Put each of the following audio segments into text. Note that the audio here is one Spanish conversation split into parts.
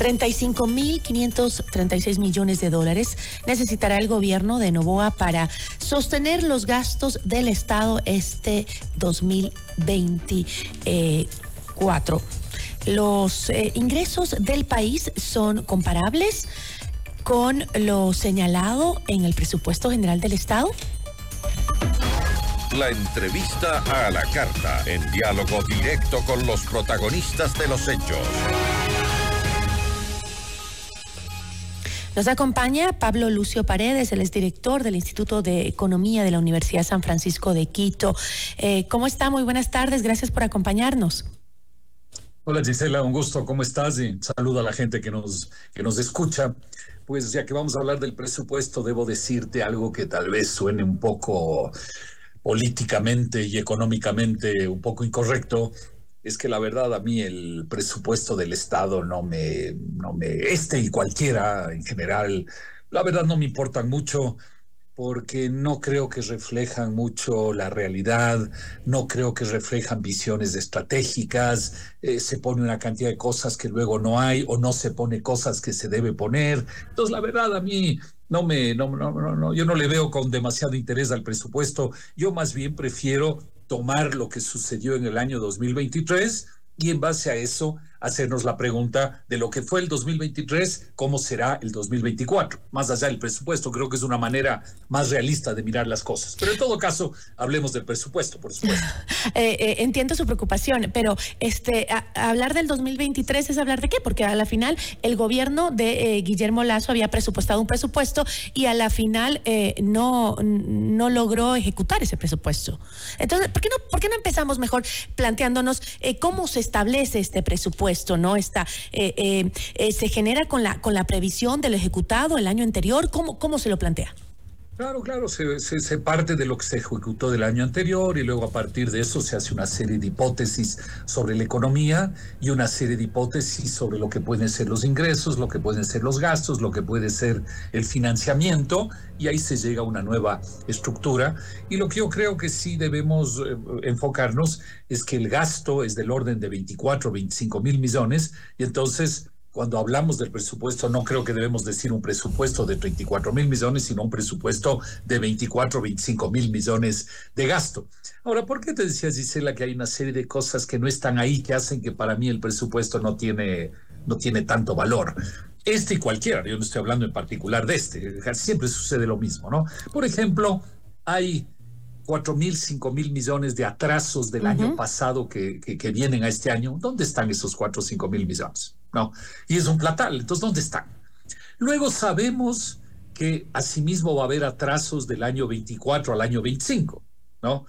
35.536 millones de dólares necesitará el gobierno de Novoa para sostener los gastos del Estado este 2024. Los eh, ingresos del país son comparables con lo señalado en el presupuesto general del Estado. La entrevista a la carta, en diálogo directo con los protagonistas de los hechos. Nos acompaña Pablo Lucio Paredes, el exdirector del Instituto de Economía de la Universidad San Francisco de Quito. Eh, ¿Cómo está? Muy buenas tardes, gracias por acompañarnos. Hola Gisela, un gusto, ¿cómo estás? Y saludo a la gente que nos, que nos escucha. Pues ya que vamos a hablar del presupuesto, debo decirte algo que tal vez suene un poco políticamente y económicamente un poco incorrecto, es que la verdad a mí el presupuesto del Estado no me, no me, este y cualquiera en general, la verdad no me importan mucho porque no creo que reflejan mucho la realidad, no creo que reflejan visiones estratégicas, eh, se pone una cantidad de cosas que luego no hay o no se pone cosas que se debe poner. Entonces, la verdad, a mí no me, no, no, no, no, yo no le veo con demasiado interés al presupuesto. Yo más bien prefiero tomar lo que sucedió en el año 2023 y en base a eso hacernos la pregunta de lo que fue el 2023, cómo será el 2024. Más allá del presupuesto, creo que es una manera más realista de mirar las cosas. Pero en todo caso, hablemos del presupuesto, por supuesto. Eh, eh, entiendo su preocupación, pero este hablar del 2023 es hablar de qué? Porque a la final el gobierno de eh, Guillermo Lazo había presupuestado un presupuesto y a la final no, no logró ejecutar ese presupuesto. Entonces, ¿por qué no, por qué no empezamos mejor planteándonos cómo se establece este presupuesto? Esto, ¿no? Está, eh, eh, eh, se genera con la, con la previsión del ejecutado el año anterior. ¿Cómo, cómo se lo plantea? Claro, claro, se, parte de lo que se ejecutó del año anterior y luego a partir de eso se hace una serie de hipótesis sobre la economía y una serie de hipótesis sobre lo que pueden ser los ingresos, lo que pueden ser los gastos, lo que puede ser el financiamiento y ahí se llega a una nueva estructura. Y lo que yo creo que sí debemos eh, enfocarnos es que el gasto es del orden de 24, 25 mil millones y entonces cuando hablamos del presupuesto, no creo que debemos decir un presupuesto de 34 mil millones, sino un presupuesto de 24, 25 mil millones de gasto. Ahora, ¿por qué te decías, Gisela, que hay una serie de cosas que no están ahí, que hacen que para mí el presupuesto no tiene, no tiene tanto valor? Este y cualquiera, yo no estoy hablando en particular de este, siempre sucede lo mismo, ¿no? Por ejemplo, hay 4 mil, 5 mil millones de atrasos del año pasado que, que, vienen a este año. ¿Dónde están esos 4 o 5 mil millones? ¿No? Y es un platal, entonces, ¿dónde están? Luego sabemos que asimismo va a haber atrasos del año 24 al año 25, ¿no?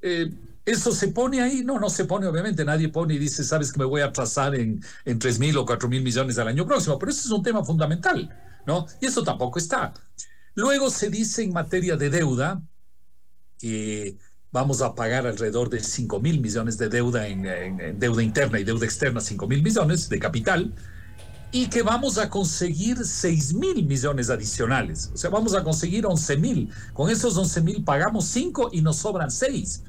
Eh, ¿Eso se pone ahí? No, no se pone, obviamente. Nadie pone y dice, sabes que me voy a atrasar en, en 3 mil o 4 mil millones al año próximo, pero eso es un tema fundamental, ¿no? Y eso tampoco está. Luego se dice en materia de deuda que vamos a pagar alrededor de 5 mil millones de deuda en, deuda interna y deuda externa, 5 mil millones de capital, y que vamos a conseguir 6 mil millones adicionales. O sea, vamos a conseguir 11 mil. Con esos 11 mil pagamos 5 y nos sobran 6.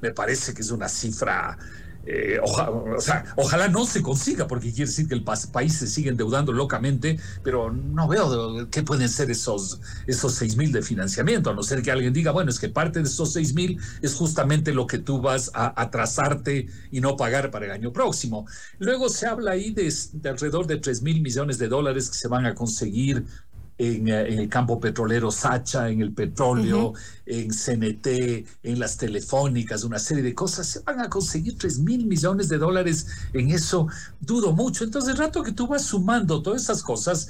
Me parece que es una cifra eh, o sea, ojalá no se consiga, porque quiere decir que el país se sigue endeudando locamente, pero no veo qué pueden ser esos, esos 6 mil de financiamiento, a no ser que alguien diga, bueno, es que parte de esos 6 mil es justamente lo que tú vas a atrasarte y no pagar para el año próximo. Luego se habla ahí de, de alrededor de 3 mil millones de dólares que se van a conseguir eh, en, el campo petrolero Sacha, en el petróleo, en CNT, en las telefónicas, una serie de cosas. Se van a conseguir 3 mil millones de dólares en eso, dudo mucho. Entonces, el rato que tú vas sumando todas esas cosas,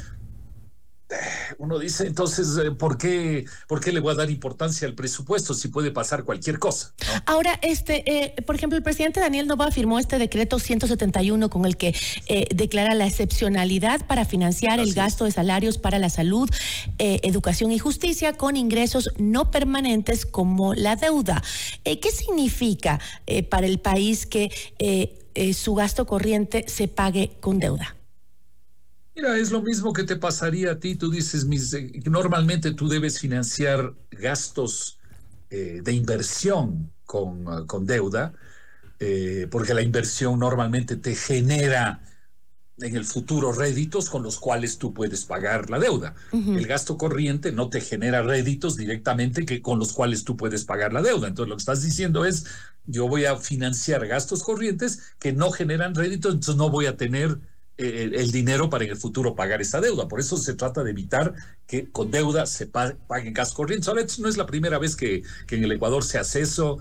uno dice, entonces, eh, ¿por qué, ¿por qué le voy a dar importancia al presupuesto si puede pasar cualquier cosa? Ahora, este, eh, por ejemplo, el presidente Daniel Nova firmó este decreto 171 con el que eh, declara la excepcionalidad para financiar el gasto de salarios para la salud, educación y justicia con ingresos no permanentes como la deuda. ¿Qué significa para el país que su gasto corriente se pague con deuda? Mira, es lo mismo que te pasaría a ti. Tú dices, mis, eh, normalmente tú debes financiar gastos eh, de inversión con, ah, con deuda, eh, porque la inversión normalmente te genera en el futuro réditos con los cuales tú puedes pagar la deuda. El gasto corriente no te genera réditos directamente que con los cuales tú puedes pagar la deuda. Entonces lo que estás diciendo es, yo voy a financiar gastos corrientes que no generan réditos, entonces no voy a tener eh, el, dinero para en el futuro pagar esta deuda. Por eso se trata de evitar que con deuda se paguen gastos corrientes. Ahora, no es la primera vez que, que en el Ecuador se hace eso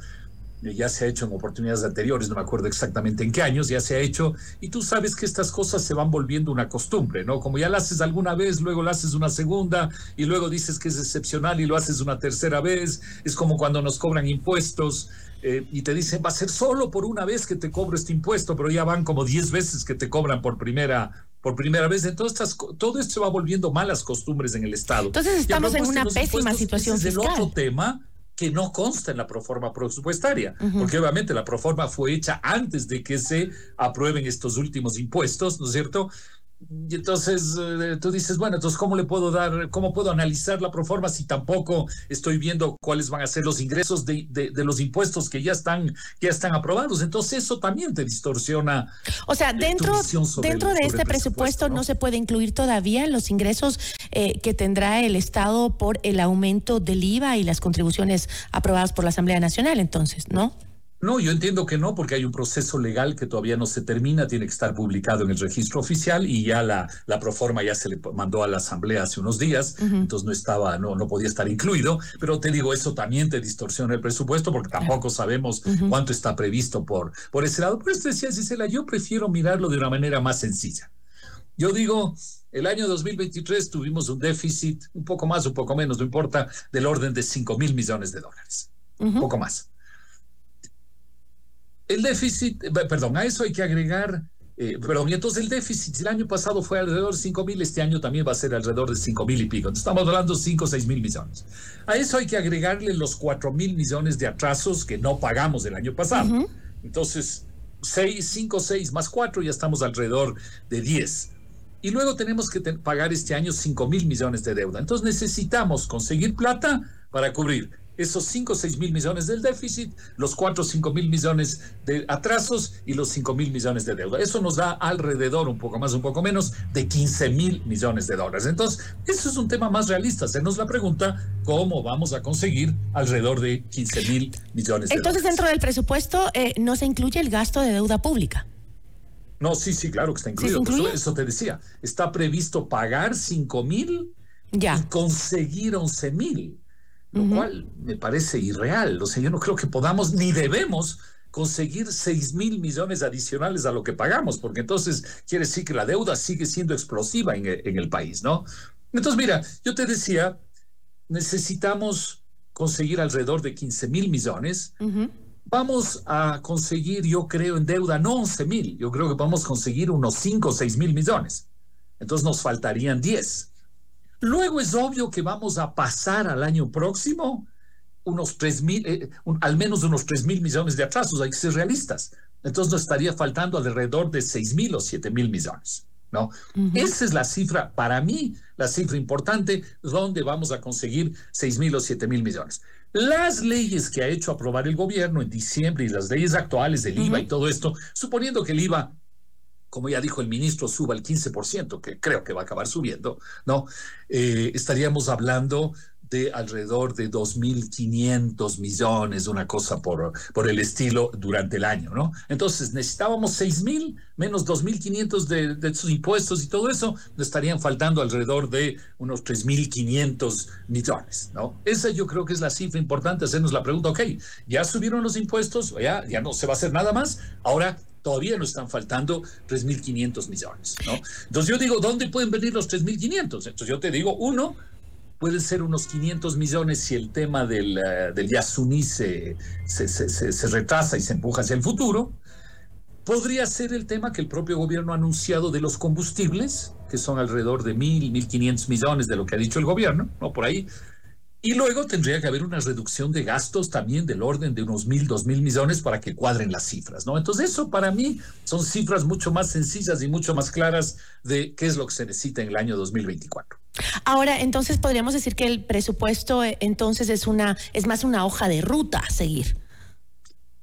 ya se ha hecho en oportunidades anteriores, no me acuerdo exactamente en qué años, ya se ha hecho, y tú sabes que estas cosas se van volviendo una costumbre, ¿no? Como ya lo haces alguna vez, luego lo haces una segunda, y luego dices que es excepcional y lo haces una tercera vez, es como cuando nos cobran impuestos. Eh, y te dicen, va a ser solo por una vez que te cobro este impuesto, pero ya van como 10 veces que te cobran por primera, por primera vez. Entonces, todo esto se va volviendo malas costumbres en el Estado. Entonces, estamos en una pésima situación fiscal. Es el otro tema que no consta en la proforma presupuestaria, porque obviamente la proforma fue hecha antes de que se aprueben estos últimos impuestos, ¿no es cierto? Y entonces eh, tú dices, bueno, entonces ¿cómo le puedo dar, cómo puedo analizar la proforma si tampoco estoy viendo cuáles van a ser los ingresos de, de, los impuestos que ya están, que ya están aprobados? Entonces eso también te distorsiona. O sea, dentro, dentro de este presupuesto, ¿no? se puede incluir todavía los ingresos eh, que tendrá el Estado por el aumento del IVA y las contribuciones aprobadas por la Asamblea Nacional, entonces, ¿no? No, yo entiendo que no, porque hay un proceso legal que todavía no se termina, tiene que estar publicado en el registro oficial y ya la, la proforma ya se le mandó a la Asamblea hace unos días, entonces no estaba, no, no podía estar incluido, pero te digo, eso también te distorsiona el presupuesto porque tampoco sabemos cuánto está previsto por, por ese lado. Por eso decía Gisela, yo prefiero mirarlo de una manera más sencilla. Yo digo, el año 2023 tuvimos un déficit, un poco más, un poco menos, no importa, del orden de 5 mil millones de dólares, un poco más. El déficit, perdón, a eso hay que agregar, eh, perdón, y entonces el déficit el año pasado fue alrededor de 5 mil, este año también va a ser alrededor de 5 mil y pico. Entonces estamos hablando de 5 o 6 mil millones. A eso hay que agregarle los 4 mil millones de atrasos que no pagamos el año pasado. Entonces, 6, 5, 6 más 4, ya estamos alrededor de 10. Y luego tenemos que pagar este año 5 mil millones de deuda. Entonces necesitamos conseguir plata para cubrir esos 5 o 6 mil millones del déficit, los 4 o 5 mil millones de atrasos y los 5 mil millones de deuda. Eso nos da alrededor, un poco más, un poco menos, de 15 mil millones de dólares. Entonces, eso es un tema más realista. Hacernos la pregunta, ¿cómo vamos a conseguir alrededor de 15 mil millones de Entonces, dentro del presupuesto eh, no se incluye el gasto de deuda pública. No, sí, sí, claro que está incluido. eso, te decía. Está previsto pagar 5 mil y conseguir 11 mil lo cual me parece irreal. O sea, yo no creo que podamos ni debemos conseguir 6 mil millones adicionales a lo que pagamos, porque entonces quiere decir que la deuda sigue siendo explosiva en, el país, ¿no? Entonces, mira, yo te decía, necesitamos conseguir alrededor de 15 mil millones. Vamos a conseguir, yo creo, en deuda no 11 mil, yo creo que vamos a conseguir unos 5 o 6 mil millones. Entonces nos faltarían 10. Luego es obvio que vamos a pasar al año próximo unos tres mil, eh, al menos unos 3 mil millones de atrasos, hay que ser realistas. Entonces nos estaría faltando alrededor de 6 mil o 7 mil millones. ¿no? Esa es la cifra, para mí, la cifra importante, donde vamos a conseguir 6 mil o 7 mil millones. Las leyes que ha hecho aprobar el gobierno en diciembre y las leyes actuales del IVA y todo esto, suponiendo que el IVA como ya dijo el ministro, suba el 15%, que creo que va a acabar subiendo, ¿no? Eh, estaríamos hablando de alrededor de 2.500 millones, una cosa por, por el estilo, durante el año, ¿no? Entonces, necesitábamos 6.000 menos 2.500 de, de sus impuestos y todo eso, nos estarían faltando alrededor de unos 3.500 millones, ¿no? Esa yo creo que es la cifra importante, hacernos la pregunta, ok, ya subieron los impuestos, ya, ya no se va a hacer nada más, ahora todavía nos están faltando 3.500 millones, ¿no? Entonces yo digo, ¿dónde pueden venir los 3.500? Entonces yo te digo, uno, pueden ser unos 500 millones si el tema del, uh, del Yasuní se, se, se, se, retrasa y se empuja hacia el futuro. Podría ser el tema que el propio gobierno ha anunciado de los combustibles, que son alrededor de 1.000, 1.500 millones de lo que ha dicho el gobierno, ¿no? Por ahí. Y luego tendría que haber una reducción de gastos también del orden de unos mil, dos mil millones para que cuadren las cifras, ¿no? Entonces eso para mí son cifras mucho más sencillas y mucho más claras de qué es lo que se necesita en el año 2024. Ahora, entonces podríamos decir que el presupuesto eh, entonces es una es más una hoja de ruta a seguir.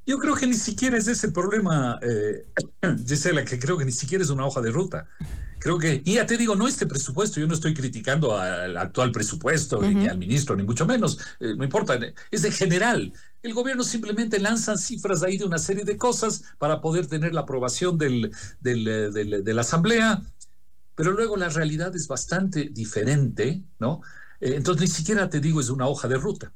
Yo creo que ni siquiera es ese problema, eh, Gisela, que creo que ni siquiera es una hoja de ruta. Creo que, y ya te digo, no este presupuesto, yo no estoy criticando al actual presupuesto ni al ministro, ni mucho menos, eh, no importa, es de general. El gobierno simplemente lanza cifras ahí de una serie de cosas para poder tener la aprobación del, del, de la Asamblea, pero luego la realidad es bastante diferente, ¿no? Eh, entonces ni siquiera te digo es una hoja de ruta.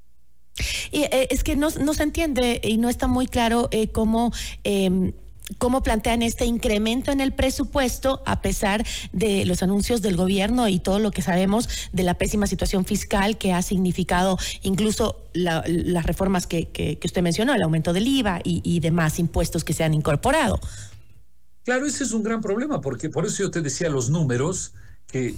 Y eh, es que no, no, se entiende y no está muy claro eh, cómo em, cómo plantean este incremento en el presupuesto a pesar de los anuncios del gobierno y todo lo que sabemos de la pésima situación fiscal que ha significado incluso las reformas que, que, usted mencionó, el aumento del IVA y, y demás impuestos que se han incorporado. Claro, ese es un gran problema, porque por eso yo te decía los números que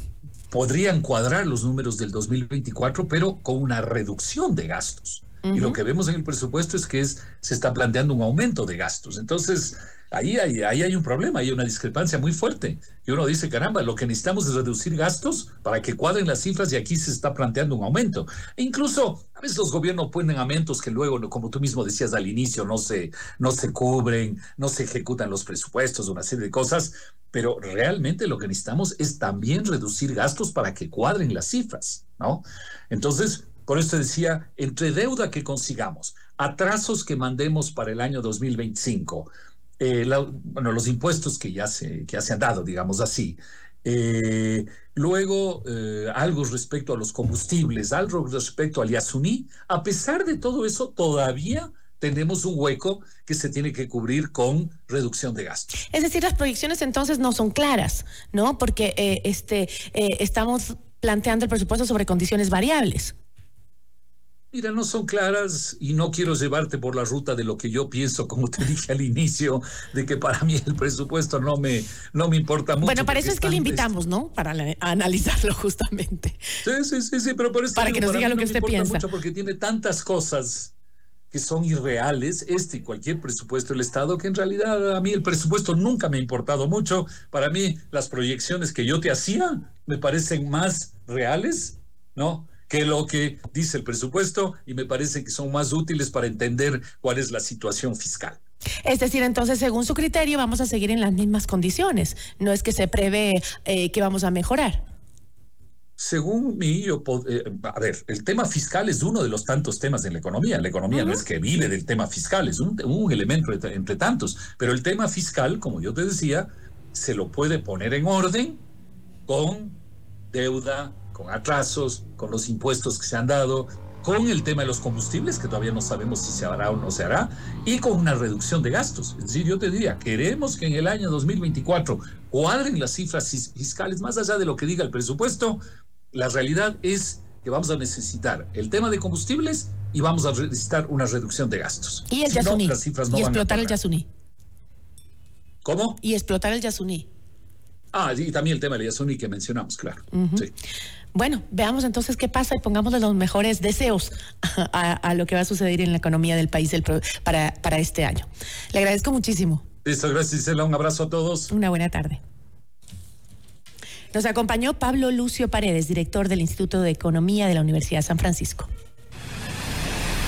podrían cuadrar los números del 2024, pero con una reducción de gastos. Y lo que vemos en el presupuesto es que es, se está planteando un aumento de gastos. Entonces, ahí hay, ahí hay un problema, hay una discrepancia muy fuerte. Y uno dice, caramba, lo que necesitamos es reducir gastos para que cuadren las cifras y aquí se está planteando un aumento. E incluso a veces los gobiernos ponen aumentos que luego, como tú mismo decías al inicio, no se, no se cubren, no se ejecutan los presupuestos, una serie de cosas, pero realmente lo que necesitamos es también reducir gastos para que cuadren las cifras, ¿no? Entonces, por eso decía, entre deuda que consigamos, atrasos que mandemos para el año 2025, eh, bueno, los impuestos que ya se, que ya se han dado, digamos así, eh, luego, eh, algo respecto a los combustibles, algo respecto al Yasuní. A pesar de todo eso, todavía tenemos un hueco que se tiene que cubrir con reducción de gastos. Es decir, las proyecciones entonces no son claras, ¿no? Porque este, estamos planteando el presupuesto sobre condiciones variables. Mira, no son claras y no quiero llevarte por la ruta de lo que yo pienso, como te dije al inicio, de que para mí el presupuesto no me, no me importa mucho. Bueno, para eso es que le invitamos, ¿no? Para analizarlo justamente. Sí, sí, sí, sí pero por eso para que nos diga lo que usted piensa. Mucho porque tiene tantas cosas que son irreales, este y cualquier presupuesto del Estado, que en realidad a mí el presupuesto nunca me ha importado mucho. Para mí las proyecciones que yo te hacía me parecen más reales, ¿no? Que lo que dice el presupuesto y me parece que son más útiles para entender cuál es la situación fiscal. Es decir, entonces, según su criterio, vamos a seguir en las mismas condiciones. No es que se prevé eh, que vamos a mejorar. Según mí, yo, eh, a ver, el tema fiscal es uno de los tantos temas en la economía. La economía no es que vive del tema fiscal, es un, un elemento entre, entre tantos. Pero el tema fiscal, como yo te decía, se lo puede poner en orden con deuda, con atrasos, con los impuestos que se han dado, con el tema de los combustibles, que todavía no sabemos si se hará o no se hará, y con una reducción de gastos. Es decir, yo te diría, queremos que en el año 2024 cuadren las cifras fiscales, más allá de lo que diga el presupuesto, la realidad es que vamos a necesitar el tema de combustibles y vamos a necesitar una reducción de gastos. Y el Yasuní. y explotar el Yasuní. ¿Cómo? Y explotar el Yasuní. Ah, y también el tema de Yasuní que mencionamos, claro. sí. Bueno, veamos entonces qué pasa y pongámosle los mejores deseos a, lo que va a suceder en la economía del país para, para este año. Le agradezco muchísimo. Listo, gracias Gisela. Un abrazo a todos. Una buena tarde. Nos acompañó Pablo Lucio Paredes, director del Instituto de Economía de la Universidad de San Francisco.